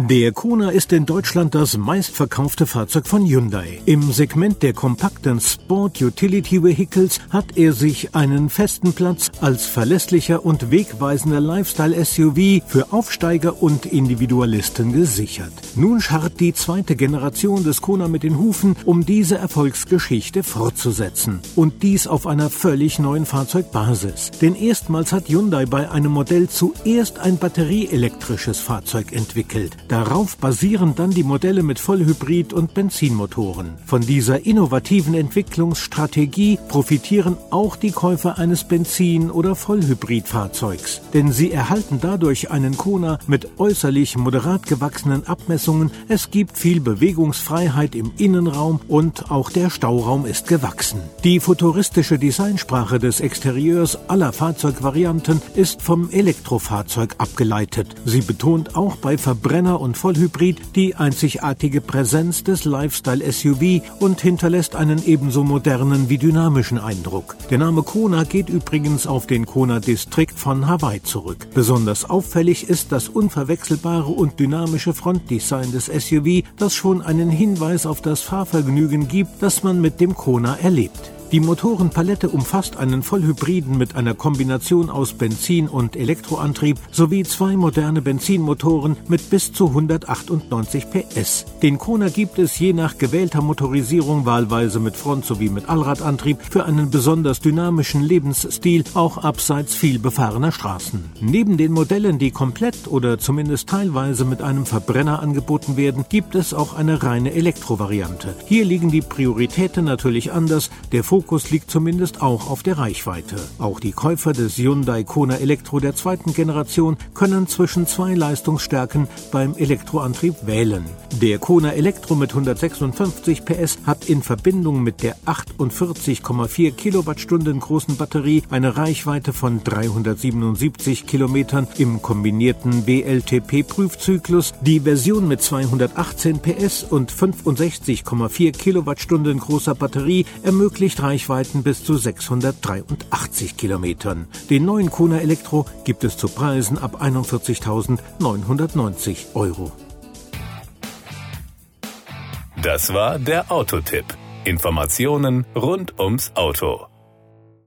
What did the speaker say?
Der Kona ist in Deutschland das meistverkaufte Fahrzeug von Hyundai. Im Segment der kompakten Sport Utility Vehicles hat er sich einen festen Platz als verlässlicher und wegweisender Lifestyle-SUV für Aufsteiger und Individualisten gesichert. Nun scharrt die zweite Generation des Kona mit den Hufen, um diese Erfolgsgeschichte fortzusetzen. Und dies auf einer völlig neuen Fahrzeugbasis. Denn erstmals hat Hyundai bei einem Modell zuerst ein batterieelektrisches Fahrzeug entwickelt. Darauf basieren dann die Modelle mit Vollhybrid- und Benzinmotoren. Von dieser innovativen Entwicklungsstrategie profitieren auch die Käufer eines Benzin- oder Vollhybridfahrzeugs. Denn sie erhalten dadurch einen Kona mit äußerlich moderat gewachsenen Abmessungen. Es gibt viel Bewegungsfreiheit im Innenraum und auch der Stauraum ist gewachsen. Die futuristische Designsprache des Exterieurs aller Fahrzeugvarianten ist vom Elektrofahrzeug abgeleitet. Sie betont auch bei Verbrenner und Vollhybrid die einzigartige Präsenz des Lifestyle-SUV und hinterlässt einen ebenso modernen wie dynamischen Eindruck. Der Name Kona geht übrigens auf den Kona Distrikt von Hawaii zurück. Besonders auffällig ist das unverwechselbare und dynamische Frontdesign des SUV, das schon einen Hinweis auf das Fahrvergnügen gibt, das man mit dem Kona erlebt. Die Motorenpalette umfasst einen Vollhybriden mit einer Kombination aus Benzin- und Elektroantrieb sowie zwei moderne Benzinmotoren mit bis zu 198 PS. Den Kona gibt es je nach gewählter Motorisierung wahlweise mit Front- sowie mit Allradantrieb für einen besonders dynamischen Lebensstil auch abseits viel befahrener Straßen. Neben den Modellen, die komplett oder zumindest teilweise mit einem Verbrenner angeboten werden, gibt es auch eine reine Elektrovariante. Hier liegen die Prioritäten natürlich anders. Der Fokus liegt zumindest auch auf der Reichweite. Auch die Käufer des Hyundai Kona Elektro der zweiten Generation können zwischen zwei Leistungsstärken beim Elektroantrieb wählen. Der Kona Elektro mit 156 PS hat in Verbindung mit der 48,4 Kilowattstunden großen Batterie eine Reichweite von 377 Kilometern im kombinierten WLTP-Prüfzyklus. Die Version mit 218 PS und 65,4 Kilowattstunden großer Batterie ermöglicht Reichweiten bis zu 683 Kilometern. Den neuen Kona Elektro gibt es zu Preisen ab 41.990 Euro. Das war der Autotipp. Informationen rund ums Auto.